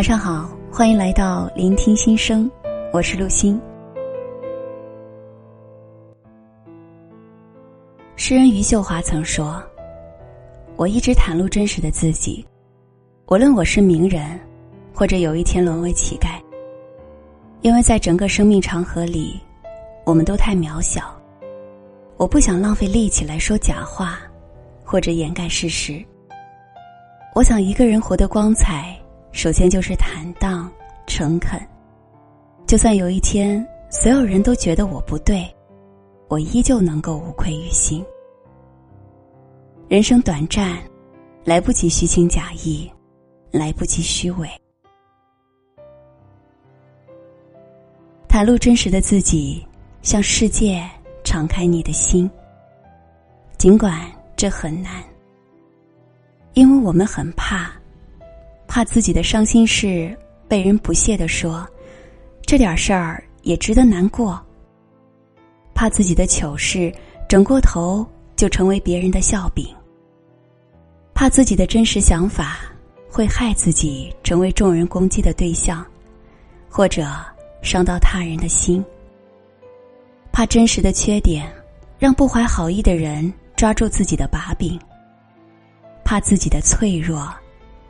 晚上好，欢迎来到聆听心声，我是陆欣。诗人余秀华曾说：“我一直袒露真实的自己，无论我是名人，或者有一天沦为乞丐，因为在整个生命长河里，我们都太渺小。我不想浪费力气来说假话，或者掩盖事实。我想一个人活得光彩。”首先就是坦荡、诚恳。就算有一天所有人都觉得我不对，我依旧能够无愧于心。人生短暂，来不及虚情假意，来不及虚伪。袒露真实的自己，向世界敞开你的心。尽管这很难，因为我们很怕。怕自己的伤心事被人不屑的说，这点事儿也值得难过。怕自己的糗事整过头就成为别人的笑柄。怕自己的真实想法会害自己成为众人攻击的对象，或者伤到他人的心。怕真实的缺点让不怀好意的人抓住自己的把柄。怕自己的脆弱。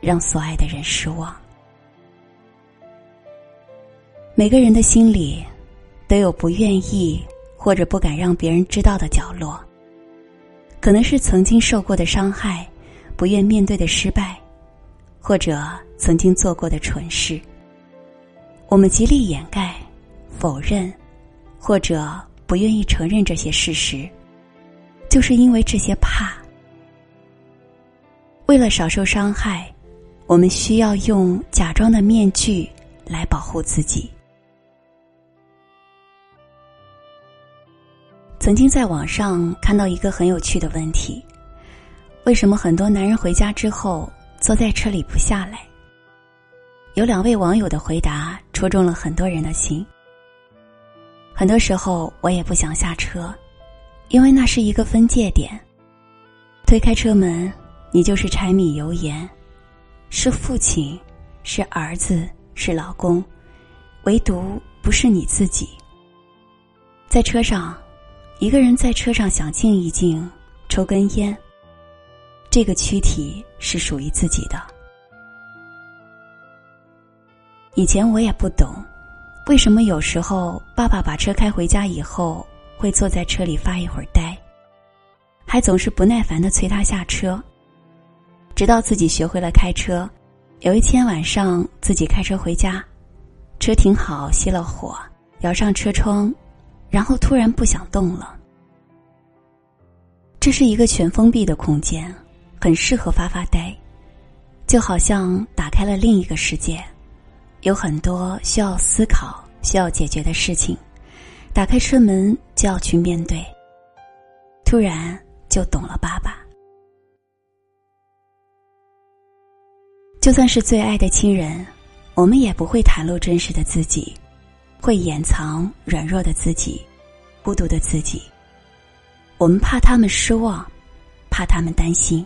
让所爱的人失望。每个人的心里，都有不愿意或者不敢让别人知道的角落。可能是曾经受过的伤害，不愿面对的失败，或者曾经做过的蠢事。我们极力掩盖、否认，或者不愿意承认这些事实，就是因为这些怕。为了少受伤害。我们需要用假装的面具来保护自己。曾经在网上看到一个很有趣的问题：为什么很多男人回家之后坐在车里不下来？有两位网友的回答戳中了很多人的心。很多时候我也不想下车，因为那是一个分界点。推开车门，你就是柴米油盐。是父亲，是儿子，是老公，唯独不是你自己。在车上，一个人在车上想静一静，抽根烟。这个躯体是属于自己的。以前我也不懂，为什么有时候爸爸把车开回家以后，会坐在车里发一会儿呆，还总是不耐烦的催他下车。直到自己学会了开车，有一天晚上自己开车回家，车停好，熄了火，摇上车窗，然后突然不想动了。这是一个全封闭的空间，很适合发发呆，就好像打开了另一个世界，有很多需要思考、需要解决的事情，打开车门就要去面对。突然就懂了，爸爸。就算是最爱的亲人，我们也不会袒露真实的自己，会掩藏软弱的自己、孤独的自己。我们怕他们失望，怕他们担心，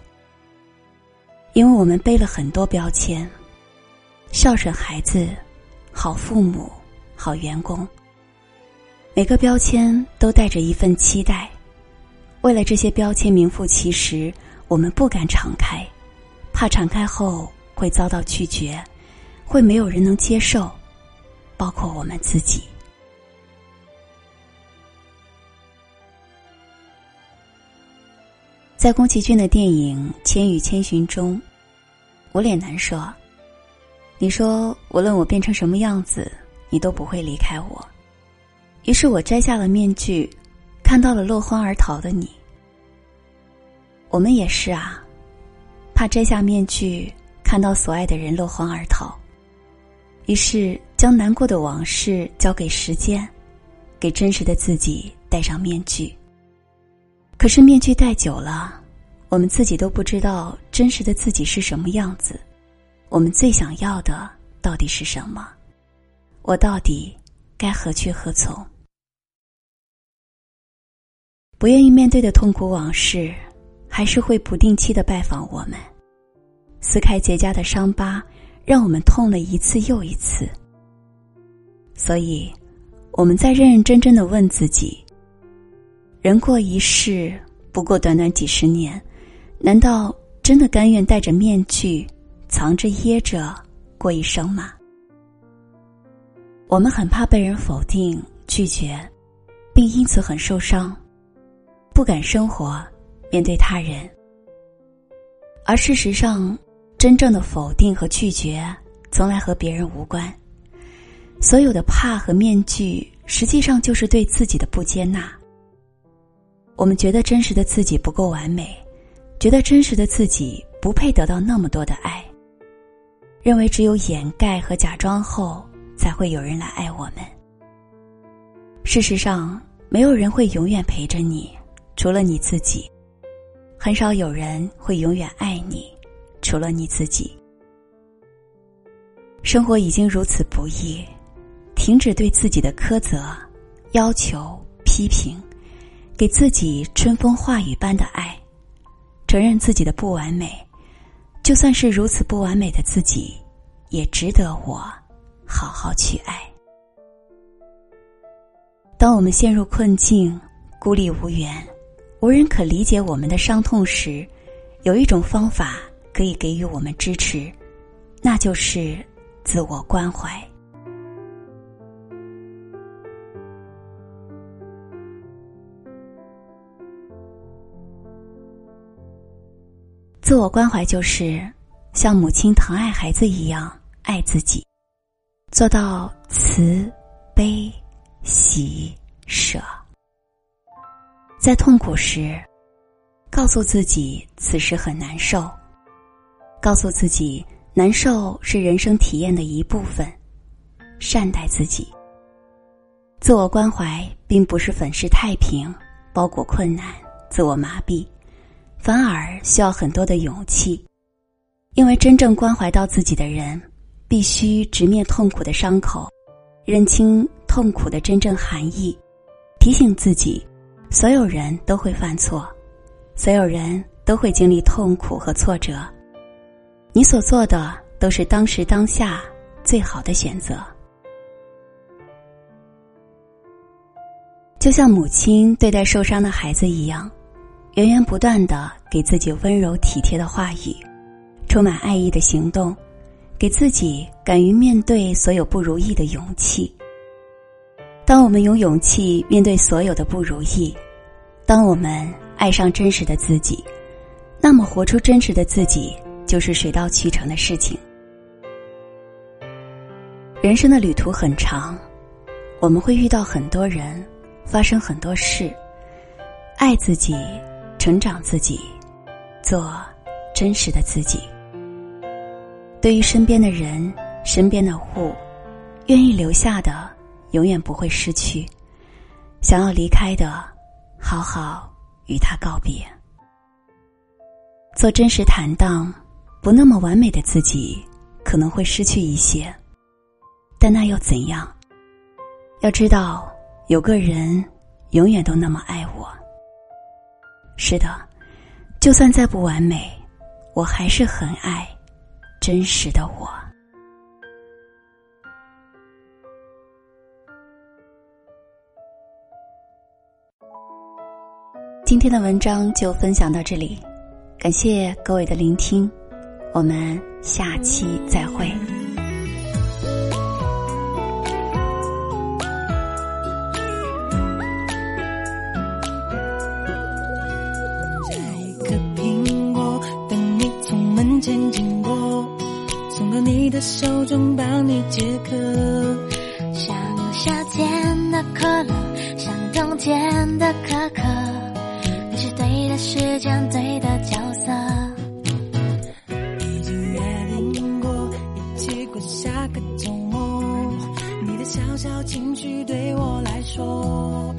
因为我们背了很多标签：孝顺孩子、好父母、好员工。每个标签都带着一份期待，为了这些标签名副其实，我们不敢敞开，怕敞开后。会遭到拒绝，会没有人能接受，包括我们自己。在宫崎骏的电影《千与千寻》中，无脸男说：“你说无论我变成什么样子，你都不会离开我。”于是我摘下了面具，看到了落荒而逃的你。我们也是啊，怕摘下面具。看到所爱的人落荒而逃，于是将难过的往事交给时间，给真实的自己戴上面具。可是面具戴久了，我们自己都不知道真实的自己是什么样子。我们最想要的到底是什么？我到底该何去何从？不愿意面对的痛苦往事，还是会不定期的拜访我们。撕开结痂的伤疤，让我们痛了一次又一次。所以，我们在认认真真的问自己：人过一世，不过短短几十年，难道真的甘愿戴着面具，藏着掖着过一生吗？我们很怕被人否定、拒绝，并因此很受伤，不敢生活，面对他人。而事实上，真正的否定和拒绝，从来和别人无关。所有的怕和面具，实际上就是对自己的不接纳。我们觉得真实的自己不够完美，觉得真实的自己不配得到那么多的爱，认为只有掩盖和假装后。才会有人来爱我们。事实上，没有人会永远陪着你，除了你自己；很少有人会永远爱你，除了你自己。生活已经如此不易，停止对自己的苛责、要求、批评，给自己春风化雨般的爱，承认自己的不完美，就算是如此不完美的自己，也值得我。好好去爱。当我们陷入困境、孤立无援、无人可理解我们的伤痛时，有一种方法可以给予我们支持，那就是自我关怀。自我关怀就是像母亲疼爱孩子一样爱自己。做到慈、悲、喜、舍，在痛苦时，告诉自己此时很难受，告诉自己难受是人生体验的一部分，善待自己。自我关怀并不是粉饰太平、包裹困难、自我麻痹，反而需要很多的勇气，因为真正关怀到自己的人。必须直面痛苦的伤口，认清痛苦的真正含义，提醒自己：所有人都会犯错，所有人都会经历痛苦和挫折。你所做的都是当时当下最好的选择。就像母亲对待受伤的孩子一样，源源不断的给自己温柔体贴的话语，充满爱意的行动。给自己敢于面对所有不如意的勇气。当我们有勇气面对所有的不如意，当我们爱上真实的自己，那么活出真实的自己就是水到渠成的事情。人生的旅途很长，我们会遇到很多人，发生很多事。爱自己，成长自己，做真实的自己。对于身边的人、身边的物，愿意留下的，永远不会失去；想要离开的，好好与他告别。做真实坦荡、不那么完美的自己，可能会失去一些，但那又怎样？要知道，有个人永远都那么爱我。是的，就算再不完美，我还是很爱。真实的我。今天的文章就分享到这里，感谢各位的聆听，我们下期再会。一个苹果，等你从门前经过，送到你的手中帮你解渴，像夏天的可乐，像冬天的可可，你是对的时间，对的角色。下个周末，你的小小情绪对我来说。